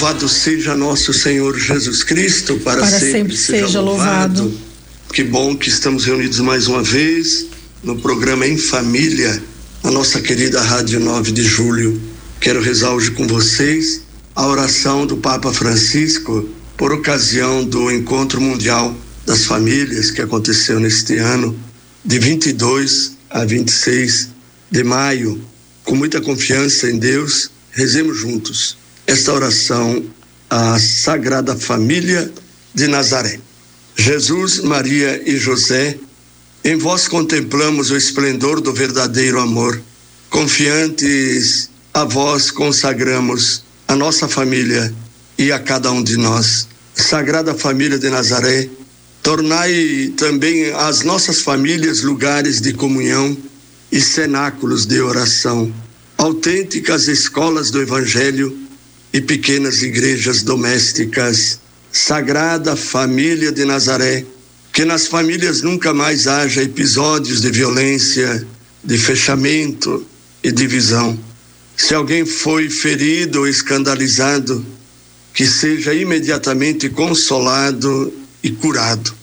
Louvado seja nosso Senhor Jesus Cristo, para, para sempre, sempre, seja louvado. louvado. Que bom que estamos reunidos mais uma vez no programa Em Família, a nossa querida Rádio 9 de Julho. Quero rezar hoje com vocês a oração do Papa Francisco por ocasião do Encontro Mundial das Famílias que aconteceu neste ano, de 22 a 26 de maio. Com muita confiança em Deus, rezemos juntos esta oração à Sagrada Família de Nazaré. Jesus, Maria e José, em vós contemplamos o esplendor do verdadeiro amor. Confiantes a vós consagramos a nossa família e a cada um de nós. Sagrada Família de Nazaré, tornai também as nossas famílias lugares de comunhão e cenáculos de oração, autênticas escolas do Evangelho e pequenas igrejas domésticas. Sagrada Família de Nazaré, que nas famílias nunca mais haja episódios de violência, de fechamento e divisão. Se alguém foi ferido ou escandalizado, que seja imediatamente consolado e curado.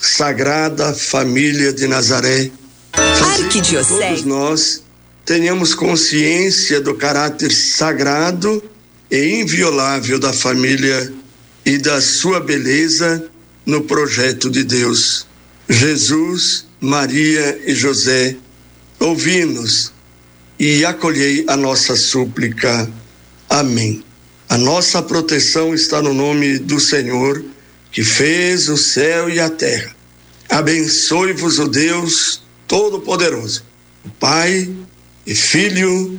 Sagrada Família de Nazaré, todos nós tenhamos consciência do caráter sagrado e inviolável da família e da sua beleza no projeto de Deus. Jesus, Maria e José, ouvi-nos e acolhei a nossa súplica. Amém. A nossa proteção está no nome do Senhor, que fez o céu e a terra. Abençoe-vos o Deus Todo-Poderoso, Pai e Filho